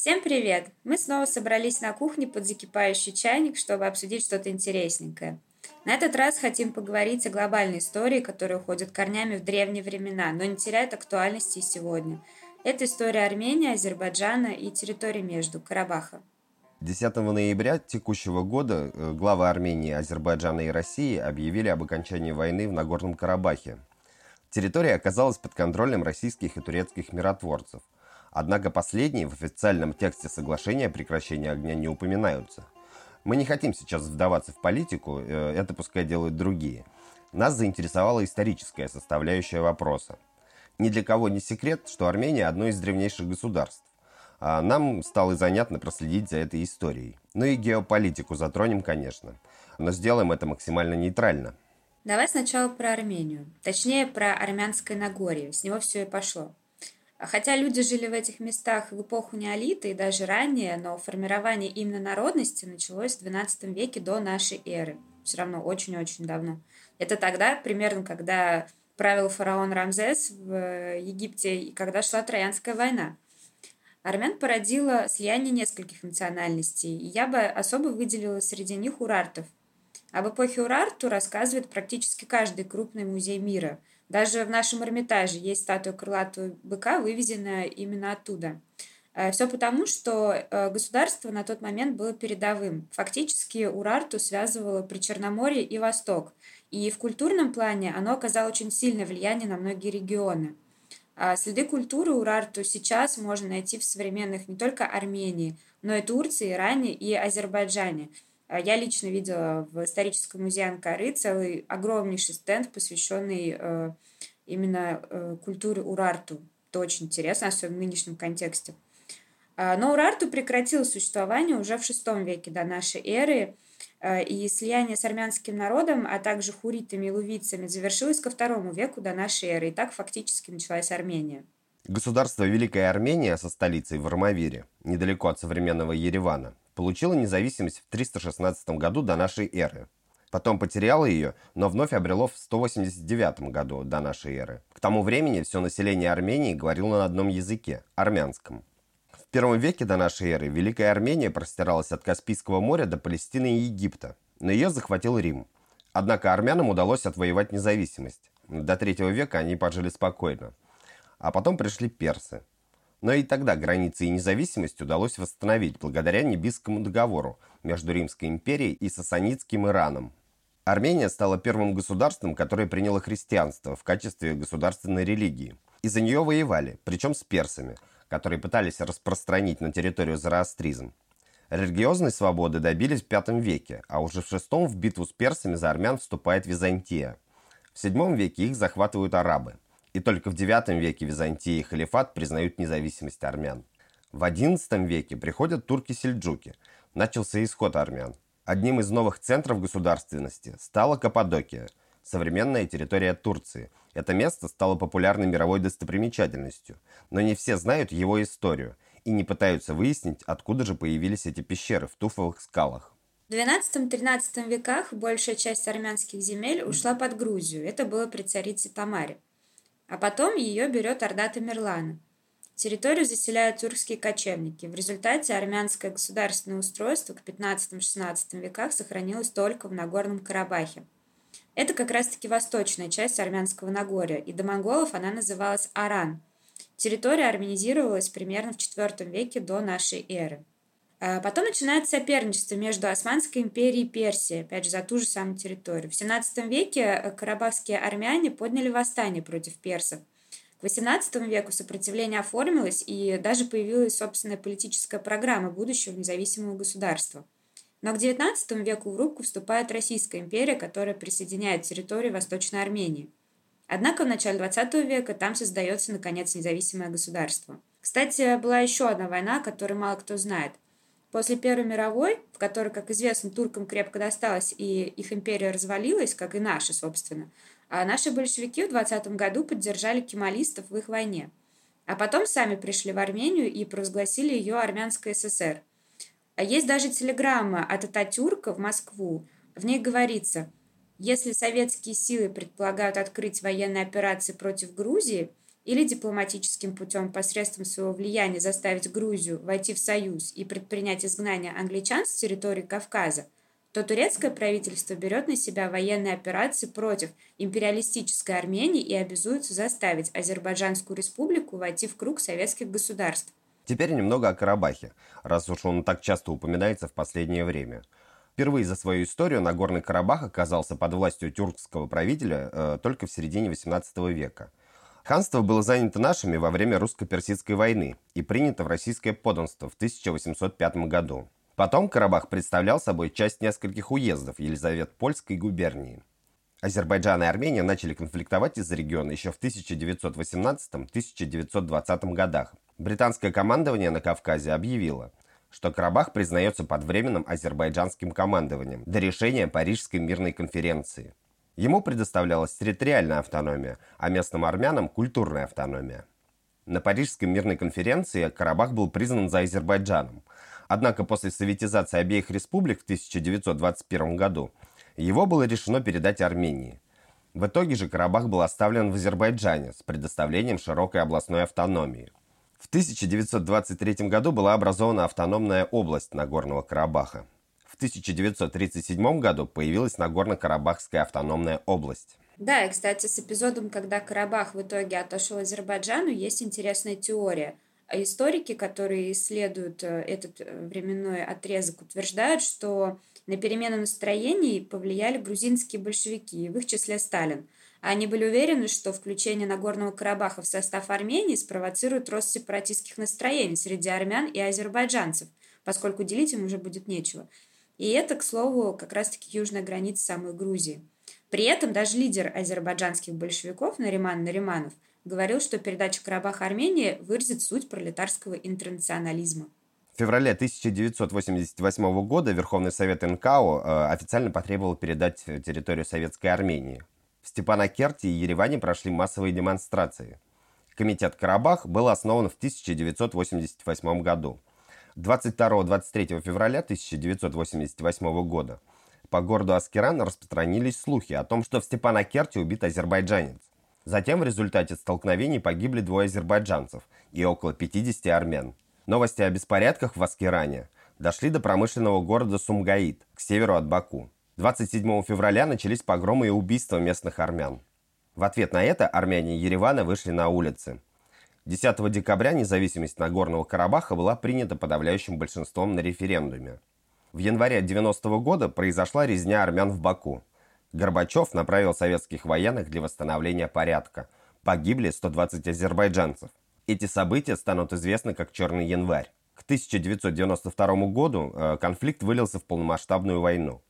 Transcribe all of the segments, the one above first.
Всем привет! Мы снова собрались на кухне под закипающий чайник, чтобы обсудить что-то интересненькое. На этот раз хотим поговорить о глобальной истории, которая уходит корнями в древние времена, но не теряет актуальности и сегодня. Это история Армении, Азербайджана и территории между Карабаха. 10 ноября текущего года э, главы Армении, Азербайджана и России объявили об окончании войны в Нагорном Карабахе. Территория оказалась под контролем российских и турецких миротворцев. Однако последние в официальном тексте соглашения о прекращении огня не упоминаются. Мы не хотим сейчас вдаваться в политику, э, это пускай делают другие. Нас заинтересовала историческая составляющая вопроса. Ни для кого не секрет, что Армения одно из древнейших государств. А нам стало занятно проследить за этой историей. Ну и геополитику затронем, конечно. Но сделаем это максимально нейтрально. Давай сначала про Армению. Точнее, про Армянское Нагорье. С него все и пошло. Хотя люди жили в этих местах в эпоху неолита и даже ранее, но формирование именно народности началось в XII веке до нашей эры. Все равно очень-очень давно. Это тогда, примерно, когда правил фараон Рамзес в Египте и когда шла Троянская война. Армян породило слияние нескольких национальностей, и я бы особо выделила среди них урартов. Об эпохе Урарту рассказывает практически каждый крупный музей мира. Даже в нашем Эрмитаже есть статуя крылатого быка, вывезенная именно оттуда. Э, Все потому, что э, государство на тот момент было передовым. Фактически Урарту связывало Причерноморье и Восток. И в культурном плане оно оказало очень сильное влияние на многие регионы. А следы культуры Урарту сейчас можно найти в современных не только Армении, но и Турции, Иране и Азербайджане. А я лично видела в историческом музее Анкары целый огромнейший стенд, посвященный э, именно э, культуре Урарту. Это очень интересно, особенно в нынешнем контексте. Но Урарту прекратил существование уже в VI веке до нашей эры – Э, и слияние с армянским народом, а также хуритами и лувицами завершилось ко второму веку до нашей эры, и так фактически началась Армения. Государство Великая Армения со столицей в Армавире, недалеко от современного Еревана, получило независимость в 316 году до нашей эры. Потом потеряло ее, но вновь обрело в 189 году до нашей эры. К тому времени все население Армении говорило на одном языке – армянском. В первом веке до нашей эры Великая Армения простиралась от Каспийского моря до Палестины и Египта, но ее захватил Рим. Однако армянам удалось отвоевать независимость. До третьего века они пожили спокойно. А потом пришли персы. Но и тогда границы и независимость удалось восстановить благодаря Небийскому договору между Римской империей и Сасанидским Ираном. Армения стала первым государством, которое приняло христианство в качестве государственной религии. И за нее воевали, причем с персами – которые пытались распространить на территорию зороастризм. Религиозной свободы добились в V веке, а уже в VI в битву с персами за армян вступает Византия. В VII веке их захватывают арабы. И только в IX веке Византия и халифат признают независимость армян. В XI веке приходят турки-сельджуки. Начался исход армян. Одним из новых центров государственности стала Каппадокия, современная территория Турции – это место стало популярной мировой достопримечательностью, но не все знают его историю и не пытаются выяснить, откуда же появились эти пещеры в туфовых скалах. В XII-XIII веках большая часть армянских земель ушла под Грузию. Это было при царице Тамаре. А потом ее берет Орда Тамерлана. Территорию заселяют тюркские кочевники. В результате армянское государственное устройство к XV-XVI веках сохранилось только в Нагорном Карабахе. Это как раз-таки восточная часть Армянского Нагорья, и до монголов она называлась Аран. Территория армянизировалась примерно в IV веке до нашей эры. А потом начинается соперничество между Османской империей и Персией, опять же, за ту же самую территорию. В XVII веке э, карабахские армяне подняли восстание против персов. К XVIII веку сопротивление оформилось, и даже появилась собственная политическая программа будущего независимого государства – но к XIX веку в рубку вступает Российская империя, которая присоединяет территории Восточной Армении. Однако в начале XX века там создается, наконец, независимое государство. Кстати, была еще одна война, о которой мало кто знает. После Первой мировой, в которой, как известно, туркам крепко досталось, и их империя развалилась, как и наша, собственно, а наши большевики в 20 году поддержали кемалистов в их войне. А потом сами пришли в Армению и провозгласили ее Армянской ССР – а есть даже телеграмма от Ататюрка в Москву. В ней говорится, если советские силы предполагают открыть военные операции против Грузии, или дипломатическим путем посредством своего влияния заставить Грузию войти в союз и предпринять изгнание англичан с территории Кавказа, то турецкое правительство берет на себя военные операции против империалистической Армении и обязуется заставить Азербайджанскую республику войти в круг советских государств. Теперь немного о Карабахе, раз уж он так часто упоминается в последнее время. Впервые за свою историю Нагорный Карабах оказался под властью тюркского правителя э, только в середине XVIII века. Ханство было занято нашими во время русско-персидской войны и принято в российское подданство в 1805 году. Потом Карабах представлял собой часть нескольких уездов Елизавет-Польской губернии. Азербайджан и Армения начали конфликтовать из-за региона еще в 1918-1920 годах. Британское командование на Кавказе объявило, что Карабах признается под временным азербайджанским командованием до решения Парижской мирной конференции. Ему предоставлялась территориальная автономия, а местным армянам – культурная автономия. На Парижской мирной конференции Карабах был признан за Азербайджаном. Однако после советизации обеих республик в 1921 году его было решено передать Армении. В итоге же Карабах был оставлен в Азербайджане с предоставлением широкой областной автономии. В 1923 году была образована автономная область Нагорного Карабаха. 1937 году появилась Нагорно-Карабахская автономная область. Да, и, кстати, с эпизодом, когда Карабах в итоге отошел Азербайджану, есть интересная теория. А историки, которые исследуют э, этот э, временной отрезок, утверждают, что на перемену настроений повлияли грузинские большевики, в их числе Сталин. Они были уверены, что включение Нагорного Карабаха в состав Армении спровоцирует рост сепаратистских настроений среди армян и азербайджанцев, поскольку делить им уже будет нечего. И это, к слову, как раз-таки южная граница самой Грузии. При этом даже лидер азербайджанских большевиков Нариман Нариманов говорил, что передача Карабаха Армении выразит суть пролетарского интернационализма. В феврале 1988 года Верховный Совет НКО э, официально потребовал передать территорию Советской Армении. В Степанакерте и Ереване прошли массовые демонстрации. Комитет Карабах был основан в 1988 году. 22-23 февраля 1988 года по городу Аскеран распространились слухи о том, что в Степанакерте убит азербайджанец. Затем в результате столкновений погибли двое азербайджанцев и около 50 армян. Новости о беспорядках в Аскеране дошли до промышленного города Сумгаид, к северу от Баку. 27 февраля начались погромы и убийства местных армян. В ответ на это армяне Еревана вышли на улицы. 10 декабря независимость Нагорного Карабаха была принята подавляющим большинством на референдуме. В январе 90 -го года произошла резня армян в Баку. Горбачев направил советских военных для восстановления порядка. Погибли 120 азербайджанцев. Эти события станут известны как «Черный январь». К 1992 году э, конфликт вылился в полномасштабную войну.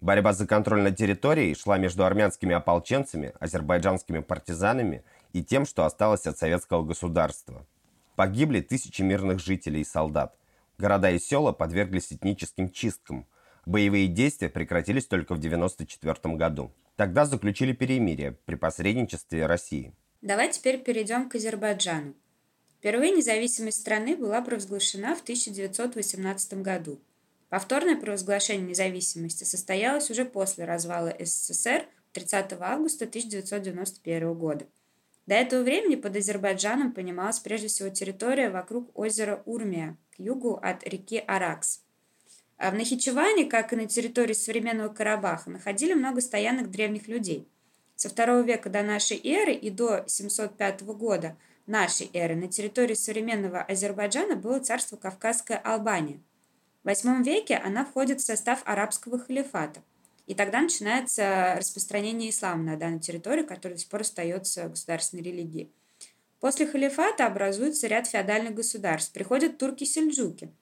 Борьба за контроль над территорией шла между армянскими ополченцами, азербайджанскими партизанами и тем, что осталось от советского государства. Погибли тысячи мирных жителей и солдат. Города и села подверглись этническим чисткам. Боевые действия прекратились только в 1994 году. Тогда заключили перемирие при посредничестве России. Давай теперь перейдем к Азербайджану. Впервые независимость страны была провозглашена в 1918 году. Повторное провозглашение независимости состоялось уже после развала СССР 30 августа 1991 года – до этого времени под Азербайджаном понималась прежде всего территория вокруг озера Урмия, к югу от реки Аракс. А в Нахичеване, как и на территории современного Карабаха, находили много стоянок древних людей. Со II века до нашей эры и до 705 года нашей эры на территории современного Азербайджана было царство Кавказская Албания. В VIII веке она входит в состав арабского халифата. И тогда начинается распространение ислама на данной территории, которая до сих пор остается государственной религией. После халифата образуется ряд феодальных государств. Приходят турки-сельджуки.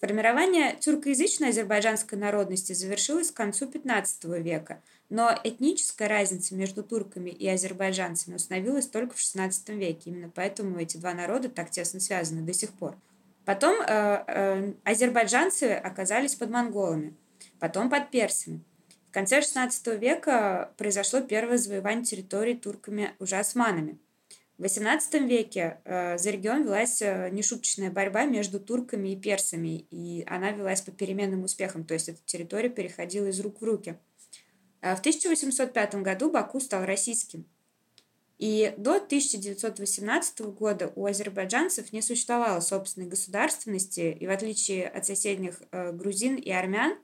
Формирование тюркоязычной азербайджанской народности завершилось к концу XV века, но этническая разница между турками и азербайджанцами установилась только в XVI веке. Именно поэтому эти два народа так тесно связаны до сих пор. Потом э, э, азербайджанцы оказались под монголами, потом под персами конце XVI века произошло первое завоевание территории турками уже османами. В XVIII веке э, за регион велась э, нешуточная борьба между турками и персами, и она велась по переменным успехам, то есть эта территория переходила из рук в руки. А в 1805 году Баку стал российским. И до 1918 года у азербайджанцев не существовало собственной государственности, и в отличие от соседних э, грузин и армян,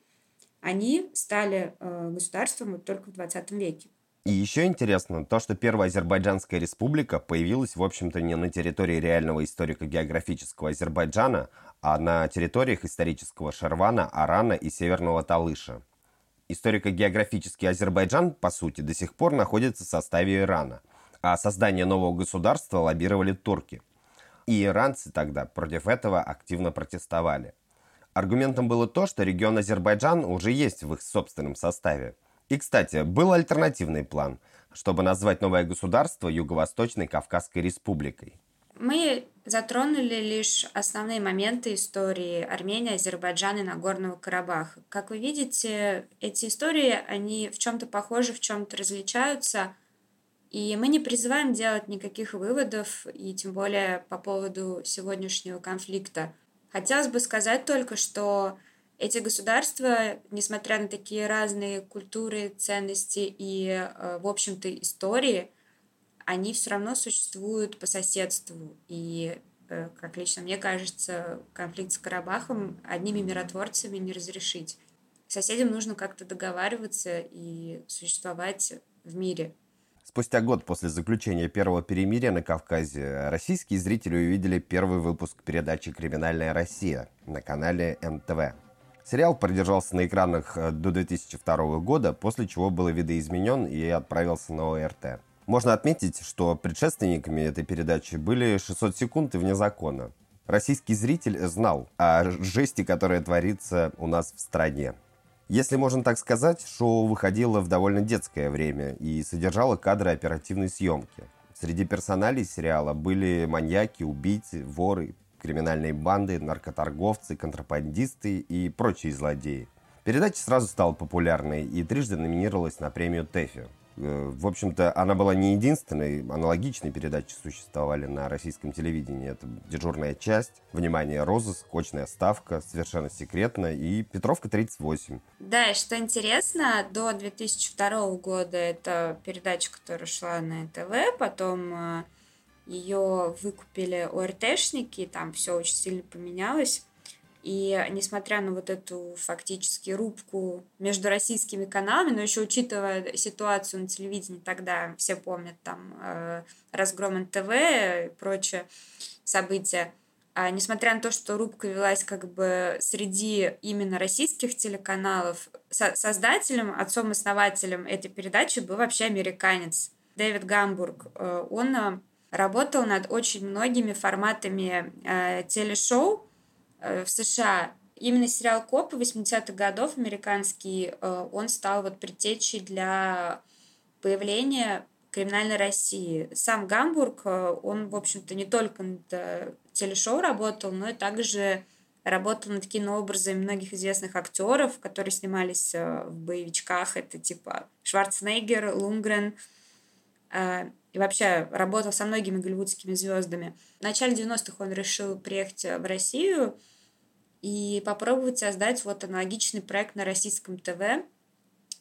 они стали э, государством вот только в 20 веке. И еще интересно то, что Первая Азербайджанская республика появилась, в общем-то, не на территории реального историко-географического Азербайджана, а на территориях исторического Шарвана, Арана и Северного Талыша. Историко-географический Азербайджан, по сути, до сих пор находится в составе Ирана, а создание нового государства лоббировали турки. И иранцы тогда против этого активно протестовали. Аргументом было то, что регион Азербайджан уже есть в их собственном составе. И, кстати, был альтернативный план, чтобы назвать новое государство Юго-Восточной Кавказской Республикой. Мы затронули лишь основные моменты истории Армении, Азербайджана и Нагорного Карабаха. Как вы видите, эти истории, они в чем-то похожи, в чем-то различаются. И мы не призываем делать никаких выводов, и тем более по поводу сегодняшнего конфликта. Хотелось бы сказать только, что эти государства, несмотря на такие разные культуры, ценности и, э, в общем-то, истории, они все равно существуют по соседству. И, э, как лично мне кажется, конфликт с Карабахом одними миротворцами не разрешить. Соседям нужно как-то договариваться и существовать в мире. Спустя год после заключения первого перемирия на Кавказе российские зрители увидели первый выпуск передачи «Криминальная Россия» на канале НТВ. Сериал продержался на экранах э, до 2002 года, после чего был видоизменен и отправился на ОРТ. Можно отметить, что предшественниками этой передачи были 600 секунд и вне закона. Российский зритель знал о жести, которая творится у нас в стране. Если можно так сказать, шоу выходило в довольно детское время и содержало кадры оперативной съемки. Среди персоналей сериала были маньяки, убийцы, воры, криминальные банды, наркоторговцы, контрабандисты и прочие злодеи. Передача сразу стала популярной и трижды номинировалась на премию ТЭФИ. Э, в общем-то, она была не единственной. Аналогичные передачи существовали на российском телевидении. Это «Дежурная часть», «Внимание, розыск», «Очная ставка», «Совершенно секретно» и «Петровка 38». Да, и что интересно, до 2002 года это передача, которая шла на НТВ, потом э, ее выкупили ОРТшники, там все очень сильно поменялось. И несмотря на вот эту фактически рубку между российскими каналами, но еще учитывая ситуацию на телевидении тогда, все помнят там э, разгром НТВ и прочие события, а несмотря на то, что рубка велась как бы среди именно российских телеканалов, со создателем, отцом-основателем этой передачи был вообще американец Дэвид Гамбург. Э, он работал над очень многими форматами э, телешоу, Э, в США. Именно сериал «Копы» 80-х годов американский, э, он стал вот предтечей для появления криминальной России. Сам Гамбург, э, он, в общем-то, не только над телешоу работал, но и также работал над кинообразами многих известных актеров, которые снимались в боевичках. Это типа Шварценеггер, Лунгрен. И вообще работал со многими голливудскими звездами. В начале 90-х он решил приехать в Россию – и попробовать создать вот аналогичный проект на российском ТВ.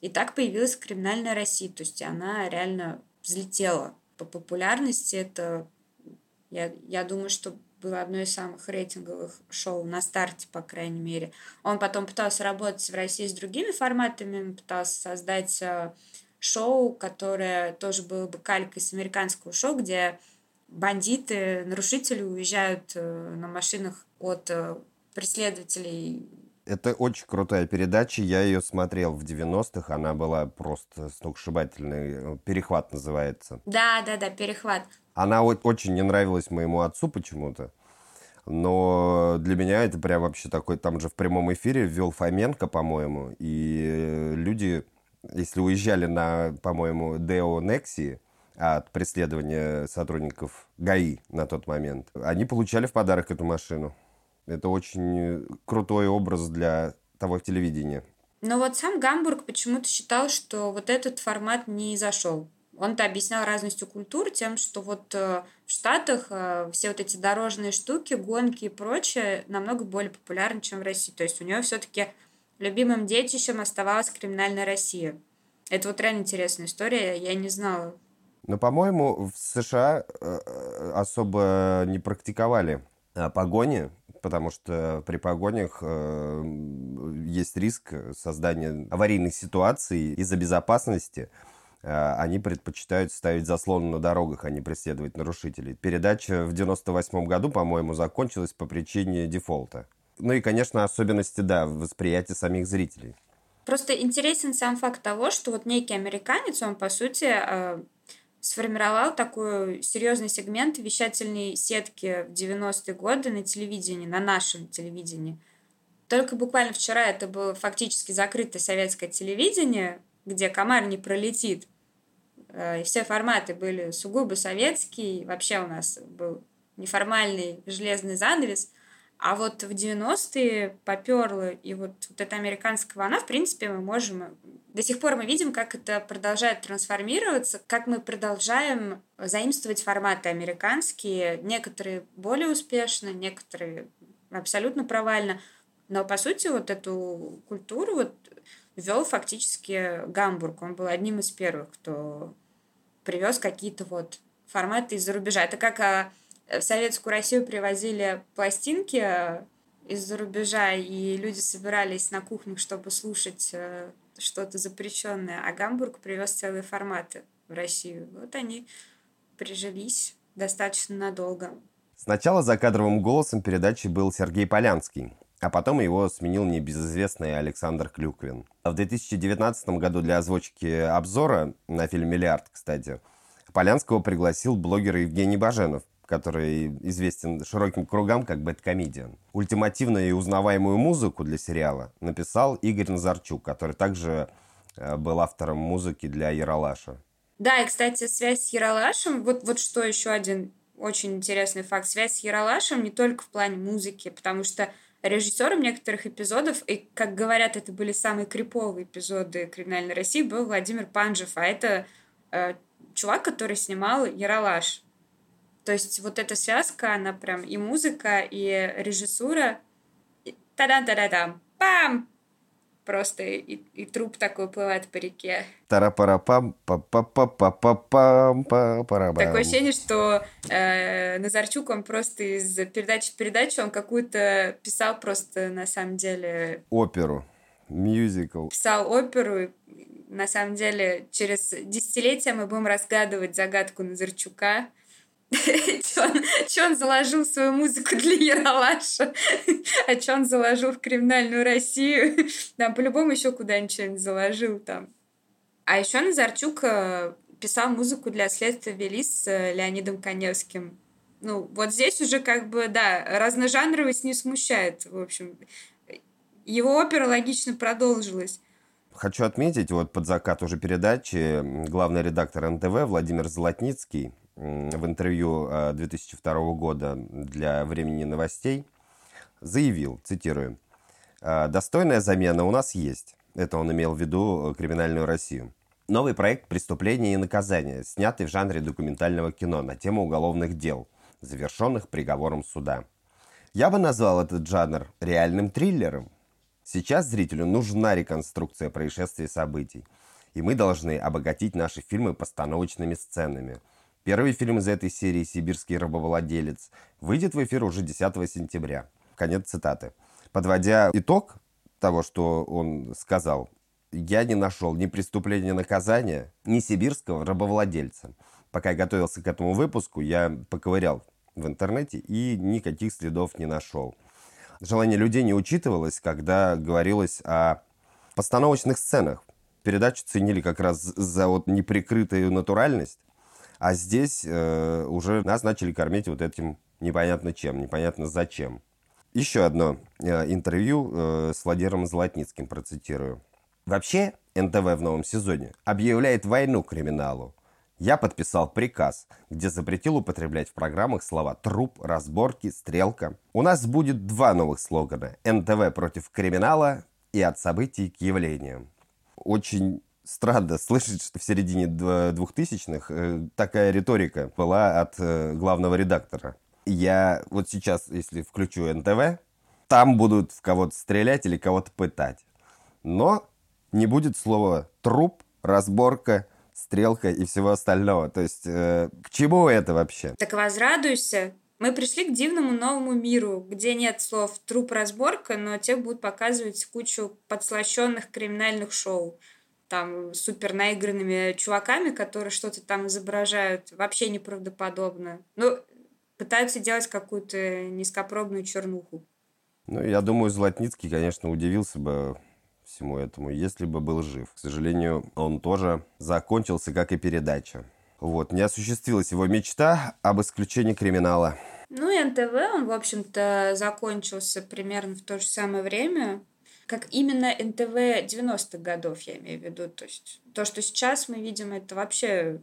И так появилась «Криминальная Россия». То есть она реально взлетела по популярности. Это, я, я думаю, что было одно из самых рейтинговых шоу на старте, по крайней мере. Он потом пытался работать в России с другими форматами, он пытался создать э, шоу, которое тоже было бы калькой с американского шоу, где бандиты, нарушители уезжают э, на машинах от э, преследователей. Это очень крутая передача, я ее смотрел в 90-х, она была просто сногсшибательной, «Перехват» называется. Да, да, да, «Перехват». Она очень не нравилась моему отцу почему-то, но для меня это прям вообще такой, там же в прямом эфире ввел Фоменко, по-моему, и люди, если уезжали на, по-моему, Део Некси, от преследования сотрудников ГАИ на тот момент, они получали в подарок эту машину. Это очень крутой образ для того телевидения. Но вот сам Гамбург почему-то считал, что вот этот формат не зашел. Он-то объяснял разностью культур тем, что вот э, в Штатах э, все вот эти дорожные штуки, гонки и прочее намного более популярны, чем в России. То есть у него все-таки любимым детищем оставалась криминальная Россия. Это вот реально интересная история, я не знала Но, по-моему, в США э, особо не практиковали э, погони, потому что при погонях э, есть риск создания аварийных ситуаций из-за безопасности. Они предпочитают ставить заслоны на дорогах, а не преследовать нарушителей. Передача в 98 году, по-моему, закончилась по причине дефолта. Ну и, конечно, особенности, да, восприятия самих зрителей. Просто интересен сам факт того, что вот некий американец, он, по сути, сформировал такой серьезный сегмент вещательной сетки в 90-е годы на телевидении, на нашем телевидении. Только буквально вчера это было фактически закрытое советское телевидение, где комар не пролетит. Э, и все форматы были сугубо советские. Вообще у нас был неформальный железный занавес. А вот в 90-е поперло, и вот, вот эта американская волна, в принципе, мы можем... До сих пор мы видим, как это продолжает трансформироваться, как мы продолжаем заимствовать форматы американские, некоторые более успешно, некоторые абсолютно провально. Но, по сути, вот эту культуру вот ввел фактически Гамбург. Он был одним из первых, кто привез какие-то вот форматы из-за рубежа. Это как а, в Советскую Россию привозили пластинки э, из-за рубежа, и люди собирались на кухнях, чтобы слушать э, что-то запрещенное, а Гамбург привез целые форматы в Россию. Вот они прижились достаточно надолго. Сначала за кадровым голосом передачи был Сергей Полянский, а потом его сменил небезызвестный Александр Клюквин. В 2019 году для озвучки обзора на фильм «Миллиард», кстати, Полянского пригласил блогер Евгений Баженов, который известен широким кругам как бэткомедиан. Ультимативную и узнаваемую музыку для сериала написал Игорь Назарчук, который также э, был автором музыки для Яралаша. Да, и, кстати, связь с Яралашем, вот, вот что еще один очень интересный факт. Связь с Яралашем не только в плане музыки, потому что режиссером некоторых эпизодов, и, как говорят, это были самые криповые эпизоды «Криминальной России», был Владимир Панжев, а это э, чувак, который снимал «Яралаш». То есть вот эта связка, она прям и музыка, и режиссура. Та-дам-та-да-дам. Пам! Просто и, и труп такой плывает по реке. Тара-пара-пам, па-па-па-па-пам, па Такое ощущение, что э, Назарчук, он просто из передачи в передачу, он какую-то писал просто на самом деле... Оперу, мюзикл. Писал оперу, на самом деле через десятилетия мы будем разгадывать загадку Назарчука, что он заложил свою музыку для Яралаша, а что он заложил в криминальную Россию. Там по-любому еще куда-нибудь что-нибудь заложил там. А еще Назарчук э, писал музыку для следствия вели с э, Леонидом Коневским. Ну, вот здесь уже как бы, да, разножанровость не смущает, в общем. Его опера логично продолжилась. Хочу отметить, вот под закат уже передачи главный редактор НТВ Владимир Золотницкий в интервью 2002 э, года для «Времени новостей» заявил, цитирую, «Э, «Достойная замена у нас есть». Это он имел в виду э, «Криминальную Россию». Новый проект «Преступление и наказание», снятый в жанре документального кино на тему уголовных дел, завершенных приговором суда. Я бы назвал этот жанр реальным триллером. Сейчас зрителю нужна реконструкция происшествий и событий, и мы должны обогатить наши фильмы постановочными сценами – Первый фильм из этой серии «Сибирский рабовладелец» выйдет в эфир уже 10 сентября. Конец цитаты. Подводя итог того, что он сказал, я не нашел ни преступления наказания, ни сибирского рабовладельца. Пока я готовился к этому выпуску, я поковырял в интернете и никаких следов не нашел. Желание людей не учитывалось, когда говорилось о постановочных сценах. Передачу ценили как раз за вот неприкрытую натуральность, а здесь э, уже нас начали кормить вот этим непонятно чем, непонятно зачем. Еще одно э, интервью э, с Владимиром Золотницким процитирую. Вообще, НТВ в новом сезоне объявляет войну криминалу. Я подписал приказ, где запретил употреблять в программах слова «труп», «разборки», «стрелка». У нас будет два новых слогана «НТВ против криминала» и «от событий к явлениям». Очень странно слышать, что в середине 2000-х э, такая риторика была от э, главного редактора. Я вот сейчас, если включу НТВ, там будут в кого-то стрелять или кого-то пытать. Но не будет слова «труп», «разборка», стрелка и всего остального. То есть э, к чему это вообще? Так возрадуйся. Мы пришли к дивному новому миру, где нет слов труп разборка, но те будут показывать кучу подслащенных криминальных шоу. Там супер наигранными чуваками, которые что-то там изображают, вообще неправдоподобно. Ну, пытаются делать какую-то низкопробную чернуху. Ну, я думаю, Златницкий, конечно, удивился бы всему этому, если бы был жив. К сожалению, он тоже закончился, как и передача. Вот, не осуществилась его мечта об исключении криминала. Ну и НТВ, он, в общем-то, закончился примерно в то же самое время, как именно НТВ 90-х годов, я имею в виду. То есть то, что сейчас мы видим, это вообще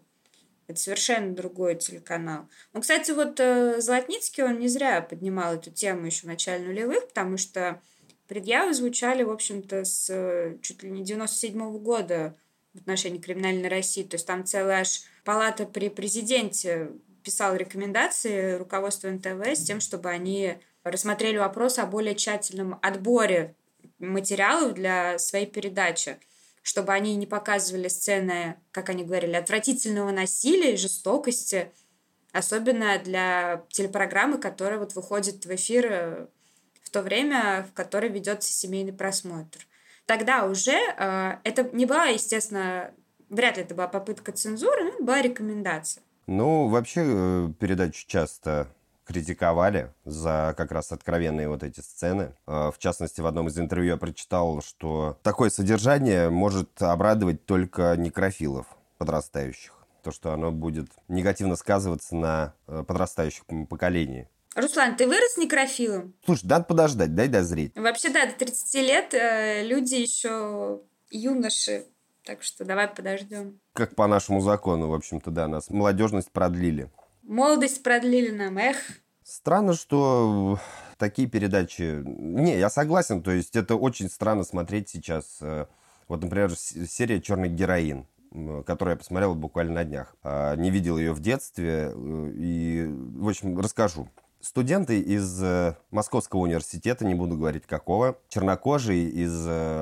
это совершенно другой телеканал. Ну, кстати, вот э, Золотницкий, он не зря поднимал эту тему еще в начале нулевых, потому что предъявы звучали, в общем-то, с э, чуть ли не 97 -го года в отношении криминальной России. То есть там целая аж палата при президенте писала рекомендации руководству НТВ с тем, чтобы они рассмотрели вопрос о более тщательном отборе материалов для своей передачи чтобы они не показывали сцены, как они говорили, отвратительного насилия жестокости, особенно для телепрограммы, которая вот выходит в эфир э, в то время, в которое ведется семейный просмотр. Тогда уже э, это не была, естественно, вряд ли это была попытка цензуры, но это была рекомендация. Ну, вообще э, передачу часто критиковали за как раз откровенные вот эти сцены. А, в частности, в одном из интервью я прочитал, что такое содержание может обрадовать только некрофилов подрастающих. То, что оно будет негативно сказываться на э, подрастающем поколении. Руслан, ты вырос некрофилом? Слушай, надо подождать, дай дозреть. Вообще, да, до 30 лет э, люди еще юноши, так что давай подождем. Как по нашему закону, в общем-то, да, нас молодежность продлили. Молодость продлили нам, эх. Странно, что такие передачи... Не, я согласен, то есть это очень странно смотреть сейчас. Э, вот, например, серия «Черный героин», которую я посмотрел буквально на днях. А, не видел ее в детстве, э, и, в общем, расскажу. Студенты из э, Московского университета, не буду говорить какого, чернокожие из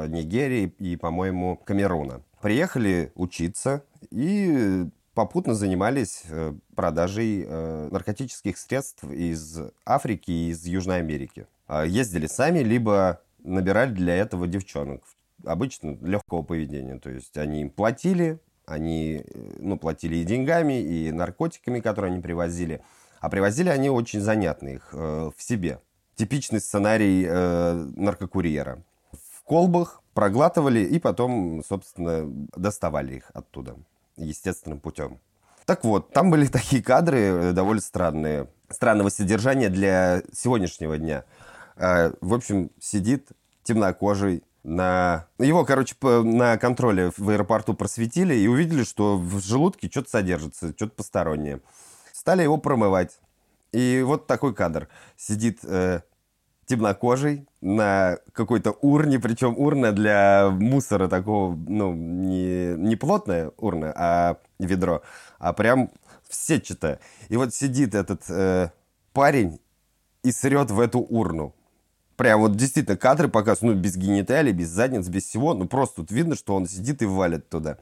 Нигерии и, по-моему, Камеруна. Приехали учиться и попутно занимались э, продажей э, наркотических средств из Африки и из Южной Америки. А ездили сами, либо набирали для этого девчонок. Обычно легкого поведения. То есть они им платили, они э, ну, платили и деньгами, и наркотиками, которые они привозили. А привозили они очень занятно их э, в себе. Типичный сценарий э, наркокурьера. В колбах проглатывали и потом, собственно, доставали их оттуда естественным путем. Так вот, там были такие кадры э, довольно странные, странного содержания для сегодняшнего дня. А, в общем, сидит темнокожий на... Его, короче, на контроле в аэропорту просветили и увидели, что в желудке что-то содержится, что-то постороннее. Стали его промывать. И вот такой кадр. Сидит э, темнокожий на какой-то урне, причем урна для мусора такого, ну, не, не плотная урна, а ведро, а прям сетчатая. И вот сидит этот э, парень и срет в эту урну. Прям вот действительно кадры показывают, ну, без гениталий, без задниц, без всего. Ну, просто тут видно, что он сидит и валит туда.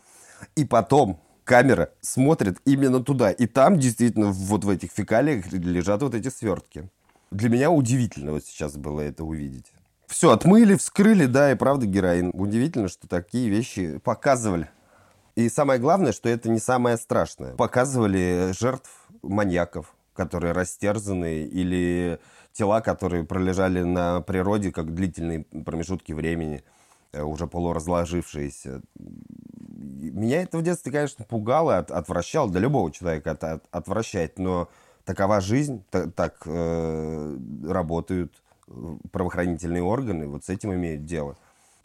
И потом камера смотрит именно туда. И там действительно вот в этих фекалиях лежат вот эти свертки для меня удивительно вот сейчас было это увидеть. Все, отмыли, вскрыли, да, и правда героин. Удивительно, что такие вещи показывали. И самое главное, что это не самое страшное. Показывали жертв маньяков, которые растерзаны, или тела, которые пролежали на природе как длительные промежутки времени, э, уже полуразложившиеся. Меня это в детстве, конечно, пугало, от, отвращало, да любого человека от, от, отвращает, но такова жизнь, так, так э, работают правоохранительные органы, вот с этим имеют дело.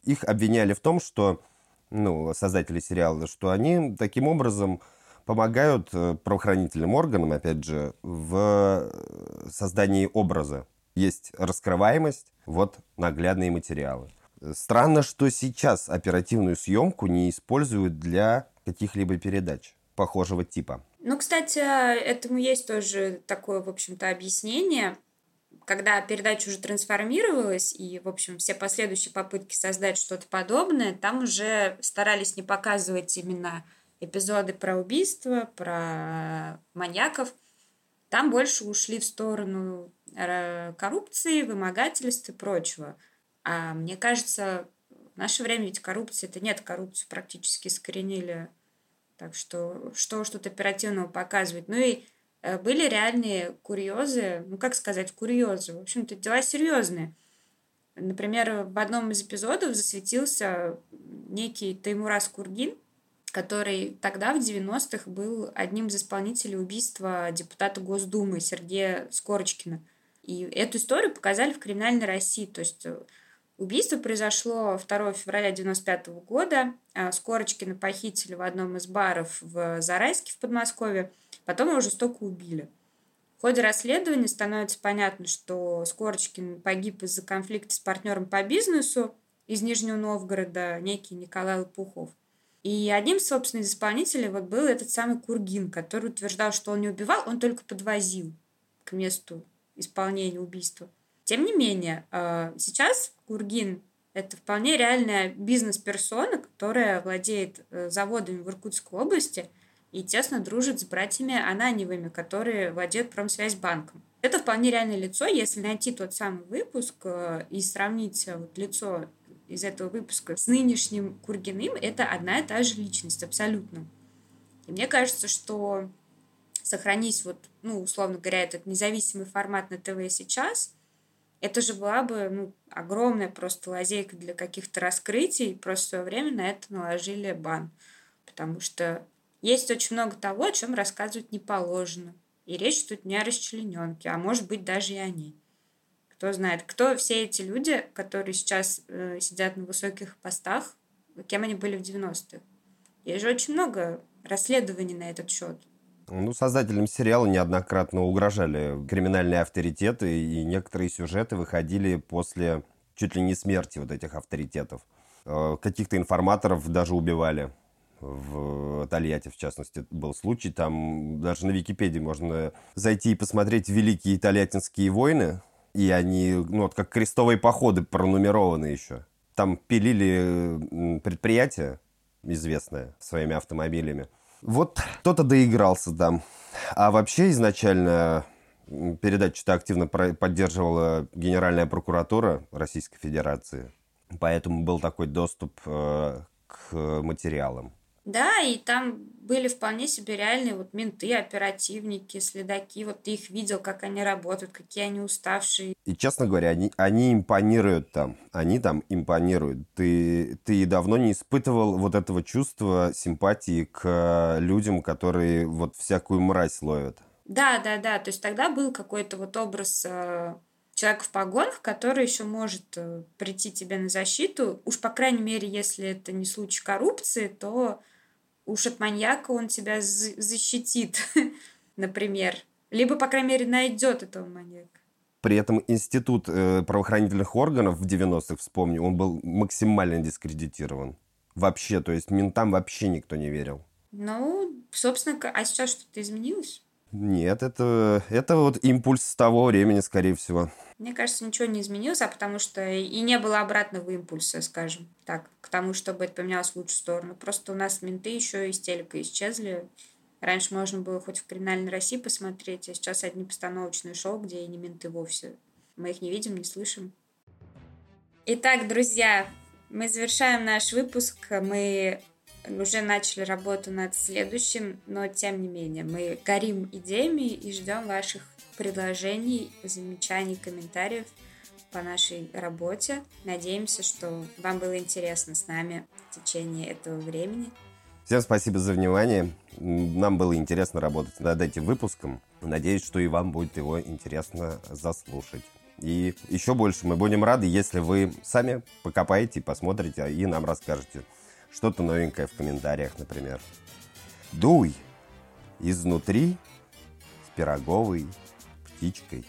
Их обвиняли в том, что, ну, создатели сериала, что они таким образом помогают э, правоохранительным органам, опять же, в создании образа. Есть раскрываемость, вот наглядные материалы. Странно, что сейчас оперативную съемку не используют для каких-либо передач похожего типа. Ну, кстати, этому есть тоже такое, в общем-то, объяснение. Когда передача уже трансформировалась, и, в общем, все последующие попытки создать что-то подобное, там уже старались не показывать именно эпизоды про убийства, про маньяков, там больше ушли в сторону э, коррупции, вымогательств и прочего. А мне кажется, в наше время ведь коррупции это нет, коррупцию практически искоренили. Так что что что-то оперативного показывать. Ну и э, были реальные курьезы, ну как сказать, курьезы. В общем-то, дела серьезные. Например, в одном из эпизодов засветился некий Таймурас Кургин, который тогда, в 90-х, был одним из исполнителей убийства депутата Госдумы Сергея Скорочкина. И эту историю показали в криминальной России. То есть э, убийство произошло 2 февраля 95 года. А Скорочкина похитили в одном из баров в Зарайске в Подмосковье. Потом его жестоко убили. В ходе расследования становится понятно, что Скорочкин погиб из-за конфликта с партнером по бизнесу из Нижнего Новгорода, некий Николай Лопухов. И одним, собственно, из исполнителей вот был этот самый Кургин, который утверждал, что он не убивал, он только подвозил к месту исполнения убийства. Тем не менее, э, сейчас Кургин – это вполне реальная бизнес-персона, которая владеет э, заводами в Иркутской области – и тесно дружит с братьями Ананевыми, которые владеют промсвязьбанком. Это вполне реальное лицо, если найти тот самый выпуск э, и сравнить вот лицо из этого выпуска с нынешним Кургиным, это одна и та же личность, абсолютно. И мне кажется, что сохранить вот, ну, условно говоря, этот независимый формат на ТВ сейчас, это же была бы ну, огромная просто лазейка для каких-то раскрытий, просто в свое время на это наложили бан. Потому что есть очень много того, о чем рассказывать не положено. И речь тут не о расчлененке, а может быть даже и о ней. Кто знает, кто все эти люди, которые сейчас э, сидят на высоких постах, кем они были в 90-х. Есть же очень много расследований на этот счет. Ну, создателям сериала неоднократно угрожали криминальные авторитеты, и некоторые сюжеты выходили после чуть ли не смерти вот этих авторитетов. Э, каких-то информаторов даже убивали в Тольятти, в частности, был случай. Там даже на Википедии можно зайти и посмотреть «Великие Тольяттинские войны», и они, ну, вот как крестовые походы пронумерованы еще. Там пилили предприятие известное своими автомобилями. Вот кто-то доигрался там. А вообще изначально передачу-то активно поддерживала Генеральная прокуратура Российской Федерации. Поэтому был такой доступ э, к материалам. Да, и там были вполне себе реальные вот менты, оперативники, следаки. Вот ты их видел, как они работают, какие они уставшие. И, честно говоря, они, они импонируют там. Они там импонируют. Ты, ты давно не испытывал вот этого чувства симпатии к людям, которые вот всякую мразь ловят. Да, да, да. То есть тогда был какой-то вот образ э, человека в погонах, который еще может э, прийти тебе на защиту. Уж, по крайней мере, если это не случай коррупции, то уж от маньяка он тебя защитит, например. Либо, по крайней мере, найдет этого маньяка. При этом институт э, правоохранительных органов в 90-х, вспомню, он был максимально дискредитирован. Вообще, то есть ментам вообще никто не верил. Ну, собственно, а сейчас что-то изменилось? Нет, это, это вот импульс того времени, скорее всего. Мне кажется, ничего не изменилось, а потому что и не было обратного импульса, скажем так, к тому, чтобы это поменялось в лучшую сторону. Просто у нас менты еще из телека исчезли. Раньше можно было хоть в криминальной России посмотреть, а сейчас одни постановочные шоу, где и не менты вовсе. Мы их не видим, не слышим. Итак, друзья, мы завершаем наш выпуск. Мы уже начали работу над следующим, но тем не менее мы горим идеями и ждем ваших предложений, замечаний, комментариев по нашей работе. Надеемся, что вам было интересно с нами в течение этого времени. Всем спасибо за внимание. Нам было интересно работать над этим выпуском. Надеюсь, что и вам будет его интересно заслушать. И еще больше мы будем рады, если вы сами покопаете, посмотрите и нам расскажете что-то новенькое в комментариях, например. Дуй изнутри с пироговой птичкой.